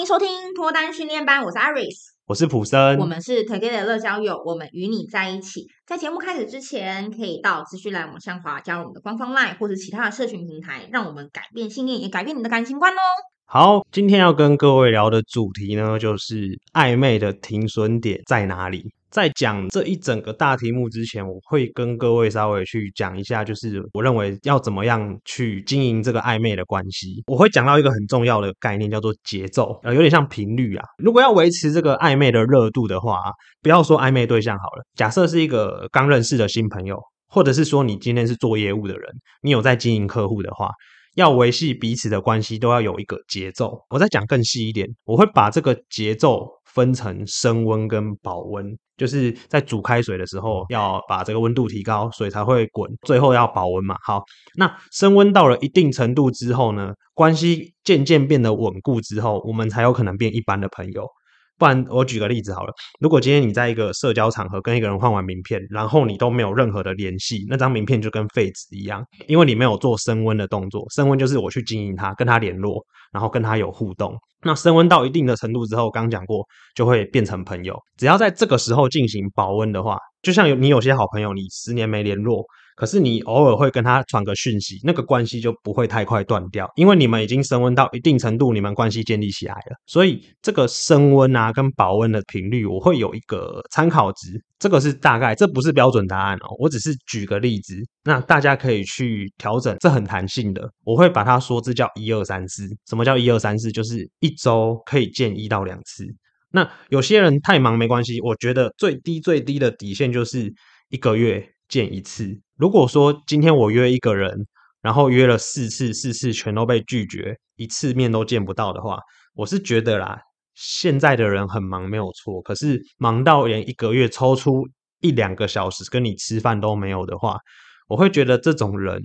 迎收听脱单训练班，我是 Iris，我是普森，我们是 Together 乐交友，我们与你在一起。在节目开始之前，可以到资讯栏往下滑，加入我们的官方 LINE 或者其他的社群平台，让我们改变信念，也改变你的感情观哦。好，今天要跟各位聊的主题呢，就是暧昧的停损点在哪里。在讲这一整个大题目之前，我会跟各位稍微去讲一下，就是我认为要怎么样去经营这个暧昧的关系。我会讲到一个很重要的概念，叫做节奏，呃，有点像频率啊。如果要维持这个暧昧的热度的话，不要说暧昧对象好了，假设是一个刚认识的新朋友，或者是说你今天是做业务的人，你有在经营客户的话。要维系彼此的关系，都要有一个节奏。我再讲更细一点，我会把这个节奏分成升温跟保温。就是在煮开水的时候，要把这个温度提高，水才会滚。最后要保温嘛。好，那升温到了一定程度之后呢，关系渐渐变得稳固之后，我们才有可能变一般的朋友。不然，我举个例子好了。如果今天你在一个社交场合跟一个人换完名片，然后你都没有任何的联系，那张名片就跟废纸一样，因为你没有做升温的动作。升温就是我去经营他，跟他联络，然后跟他有互动。那升温到一定的程度之后，刚讲过，就会变成朋友。只要在这个时候进行保温的话，就像有你有些好朋友，你十年没联络。可是你偶尔会跟他传个讯息，那个关系就不会太快断掉，因为你们已经升温到一定程度，你们关系建立起来了。所以这个升温啊跟保温的频率，我会有一个参考值，这个是大概，这不是标准答案哦，我只是举个例子，那大家可以去调整，这很弹性的。我会把它说这叫一二三四，什么叫一二三四？就是一周可以见一到两次。那有些人太忙没关系，我觉得最低最低的底线就是一个月见一次。如果说今天我约一个人，然后约了四次，四次全都被拒绝，一次面都见不到的话，我是觉得啦，现在的人很忙没有错，可是忙到连一个月抽出一两个小时跟你吃饭都没有的话，我会觉得这种人，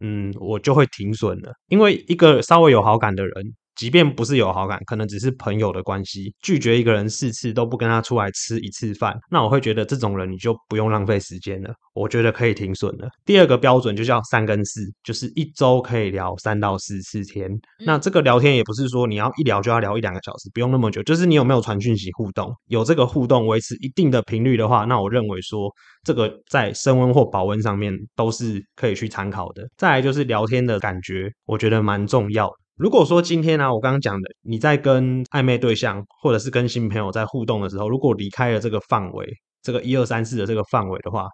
嗯，我就会停损了，因为一个稍微有好感的人。即便不是有好感，可能只是朋友的关系，拒绝一个人四次都不跟他出来吃一次饭，那我会觉得这种人你就不用浪费时间了，我觉得可以停损了。第二个标准就叫三跟四，就是一周可以聊三到四次天。那这个聊天也不是说你要一聊就要聊一两个小时，不用那么久，就是你有没有传讯息互动，有这个互动维持一定的频率的话，那我认为说这个在升温或保温上面都是可以去参考的。再来就是聊天的感觉，我觉得蛮重要的。如果说今天呢、啊，我刚刚讲的，你在跟暧昧对象或者是跟新朋友在互动的时候，如果离开了这个范围，这个一二三四的这个范围的话，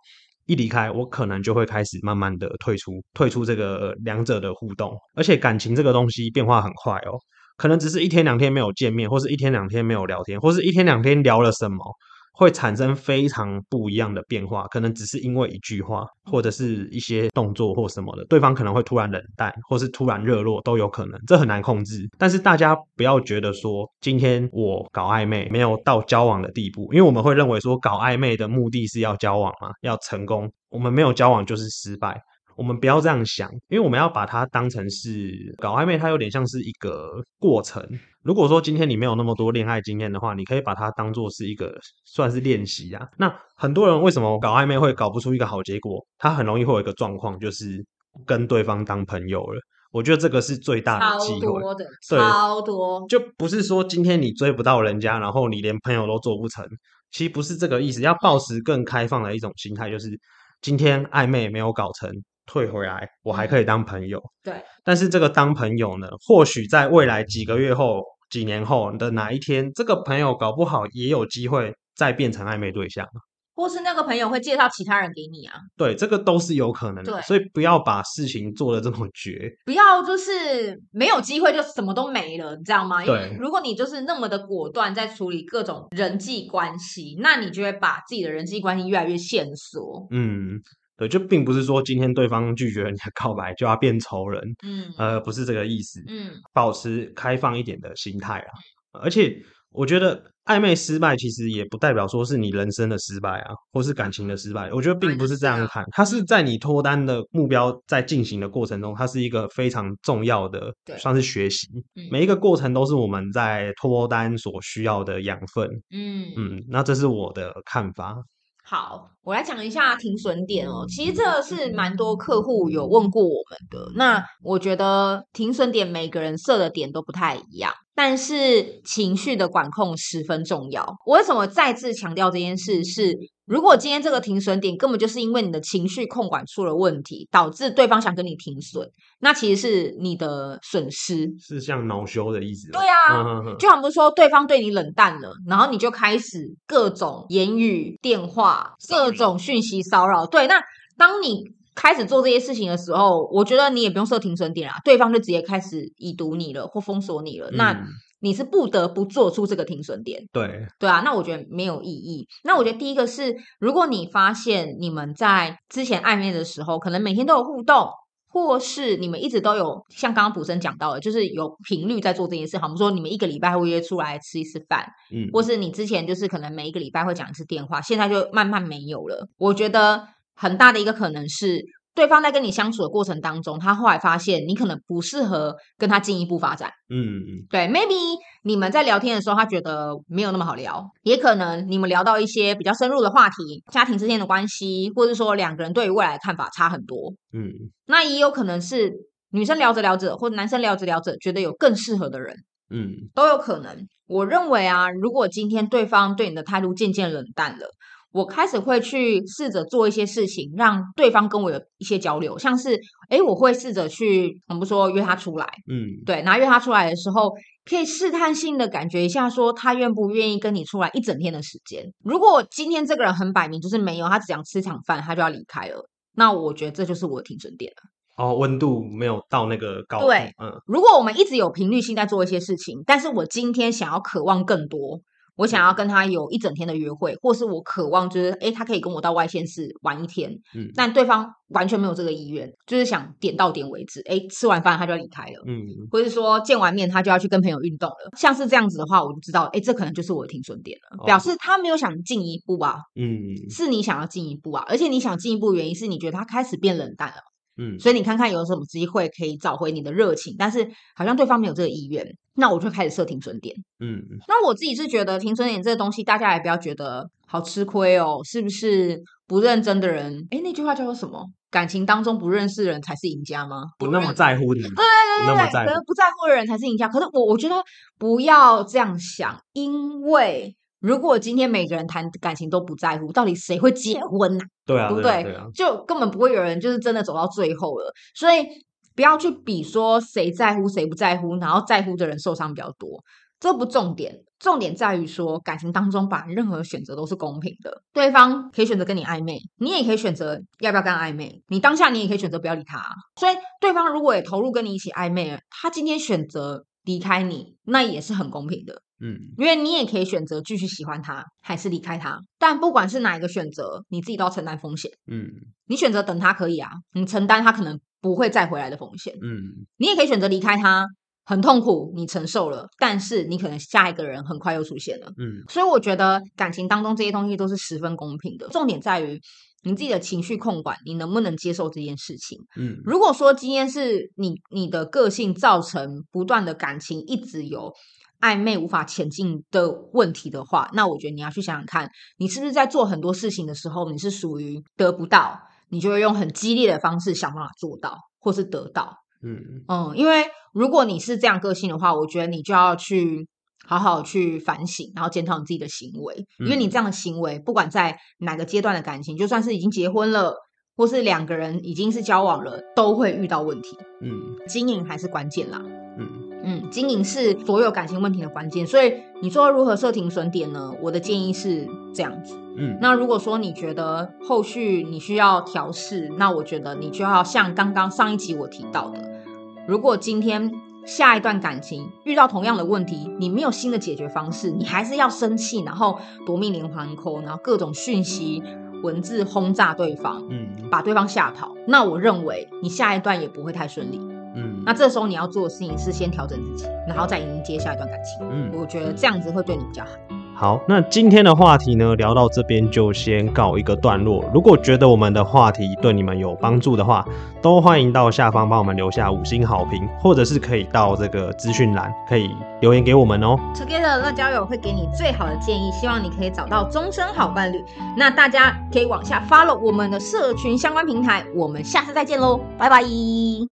一离开，我可能就会开始慢慢的退出，退出这个两者的互动。而且感情这个东西变化很快哦，可能只是一天两天没有见面，或是一天两天没有聊天，或是一天两天聊了什么。会产生非常不一样的变化，可能只是因为一句话，或者是一些动作或什么的，对方可能会突然冷淡，或是突然热络都有可能，这很难控制。但是大家不要觉得说，今天我搞暧昧没有到交往的地步，因为我们会认为说，搞暧昧的目的是要交往嘛，要成功，我们没有交往就是失败。我们不要这样想，因为我们要把它当成是搞暧昧，它有点像是一个过程。如果说今天你没有那么多恋爱经验的话，你可以把它当做是一个算是练习啊。那很多人为什么搞暧昧会搞不出一个好结果？他很容易会有一个状况，就是跟对方当朋友了。我觉得这个是最大的机会，超多的，对，超多，就不是说今天你追不到人家，然后你连朋友都做不成。其实不是这个意思，要抱持更开放的一种心态，就是今天暧昧没有搞成。退回来，我还可以当朋友。嗯、对，但是这个当朋友呢，或许在未来几个月后、几年后的哪一天，这个朋友搞不好也有机会再变成暧昧对象，或是那个朋友会介绍其他人给你啊。对，这个都是有可能的。对，所以不要把事情做的这么绝，不要就是没有机会就什么都没了，你知道吗？对，因为如果你就是那么的果断在处理各种人际关系，那你就会把自己的人际关系越来越限缩。嗯。对，就并不是说今天对方拒绝了你的告白就要变仇人，嗯，呃，不是这个意思，嗯，保持开放一点的心态啊。而且我觉得暧昧失败其实也不代表说是你人生的失败啊，或是感情的失败。我觉得并不是这样看，它是在你脱单的目标在进行的过程中，它是一个非常重要的，算是学习。每一个过程都是我们在脱单所需要的养分。嗯嗯，那这是我的看法。好，我来讲一下停损点哦。其实这是蛮多客户有问过我们的。那我觉得停损点每个人设的点都不太一样。但是情绪的管控十分重要。我为什么再次强调这件事？是如果今天这个停损点根本就是因为你的情绪控管出了问题，导致对方想跟你停损，那其实是你的损失，是像恼羞的意思。对啊，就好比说对方对你冷淡了，然后你就开始各种言语、电话、各种讯息骚扰。对，那当你开始做这些事情的时候，我觉得你也不用设停损点啊，对方就直接开始已读你了或封锁你了。嗯、那你是不得不做出这个停损点。对对啊，那我觉得没有意义。那我觉得第一个是，如果你发现你们在之前暧昧的时候，可能每天都有互动，或是你们一直都有像刚刚普生讲到的，就是有频率在做这件事。好，我们说你们一个礼拜会约出来吃一次饭，嗯，或是你之前就是可能每一个礼拜会讲一次电话，现在就慢慢没有了。我觉得。很大的一个可能是，对方在跟你相处的过程当中，他后来发现你可能不适合跟他进一步发展。嗯，对，maybe 你们在聊天的时候，他觉得没有那么好聊，也可能你们聊到一些比较深入的话题，家庭之间的关系，或者说两个人对于未来的看法差很多。嗯，那也有可能是女生聊着聊着，或者男生聊着聊着，觉得有更适合的人。嗯，都有可能。我认为啊，如果今天对方对你的态度渐渐冷淡了。我开始会去试着做一些事情，让对方跟我有一些交流，像是，诶，我会试着去，我们不说约他出来，嗯，对，然后约他出来的时候，可以试探性的感觉一下，说他愿不愿意跟你出来一整天的时间。如果今天这个人很摆明就是没有，他只想吃场饭，他就要离开了，那我觉得这就是我的停损点了。哦，温度没有到那个高度。对，嗯，如果我们一直有频率性在做一些事情，但是我今天想要渴望更多。我想要跟他有一整天的约会，或是我渴望就是，诶，他可以跟我到外县市玩一天，嗯，但对方完全没有这个意愿，就是想点到点为止，诶，吃完饭他就要离开了，嗯，或者说见完面他就要去跟朋友运动了，像是这样子的话，我就知道，诶，这可能就是我的停损点了，哦，表示他没有想进一步啊，嗯，是你想要进一步啊，而且你想进一步的原因是你觉得他开始变冷淡了。嗯，所以你看看有什么机会可以找回你的热情，但是好像对方没有这个意愿，那我就开始设停损点。嗯，那我自己是觉得停损点这个东西，大家也不要觉得好吃亏哦，是不是不认真的人？诶，那句话叫做什么？感情当中不认识的人才是赢家吗？不那么在乎的人，对对对对对，不在乎的人才是赢家。可是我我觉得不要这样想，因为。如果今天每个人谈感情都不在乎，到底谁会结婚呢？对啊，对不对？对啊，就根本不会有人就是真的走到最后了。所以不要去比说谁在乎谁不在乎，然后在乎的人受伤比较多，这不重点。重点在于说感情当中，把任何选择都是公平的。对方可以选择跟你暧昧，你也可以选择要不要跟他暧昧。你当下你也可以选择不要理他。所以对方如果也投入跟你一起暧昧，他今天选择离开你，那也是很公平的。嗯，因为你也可以选择继续喜欢他，还是离开他。但不管是哪一个选择，你自己都要承担风险。嗯，你选择等他可以啊，你承担他可能不会再回来的风险。嗯，你也可以选择离开他，很痛苦，你承受了，但是你可能下一个人很快又出现了。嗯，所以我觉得感情当中这些东西都是十分公平的，重点在于你自己的情绪控管，你能不能接受这件事情。嗯，如果说今天是你你的个性造成不断的感情一直有。暧昧无法前进的问题的话，那我觉得你要去想想看，你是不是在做很多事情的时候，你是属于得不到，你就会用很激烈的方式想办法做到，或是得到。嗯嗯，因为如果你是这样个性的话，我觉得你就要去好好去反省，然后检讨你自己的行为，因为你这样的行为，不管在哪个阶段的感情，就算是已经结婚了，或是两个人已经是交往了，都会遇到问题。嗯，经营还是关键啦。经营是所有感情问题的关键，所以你说如何设停损点呢？我的建议是这样子。嗯，那如果说你觉得后续你需要调试，那我觉得你就要像刚刚上一集我提到的，如果今天下一段感情遇到同样的问题，你没有新的解决方式，你还是要生气，然后夺命连环 call，然后各种讯息文字轰炸对方，嗯，把对方吓跑，那我认为你下一段也不会太顺利。嗯，那这时候你要做的事情是先调整自己，然后再迎接下一段感情。嗯，我觉得这样子会对你比较好。好，那今天的话题呢，聊到这边就先告一个段落。如果觉得我们的话题对你们有帮助的话，都欢迎到下方帮我们留下五星好评，或者是可以到这个资讯栏可以留言给我们哦。Together 乐交友会给你最好的建议，希望你可以找到终身好伴侣。那大家可以往下 follow 我们的社群相关平台，我们下次再见喽，拜拜。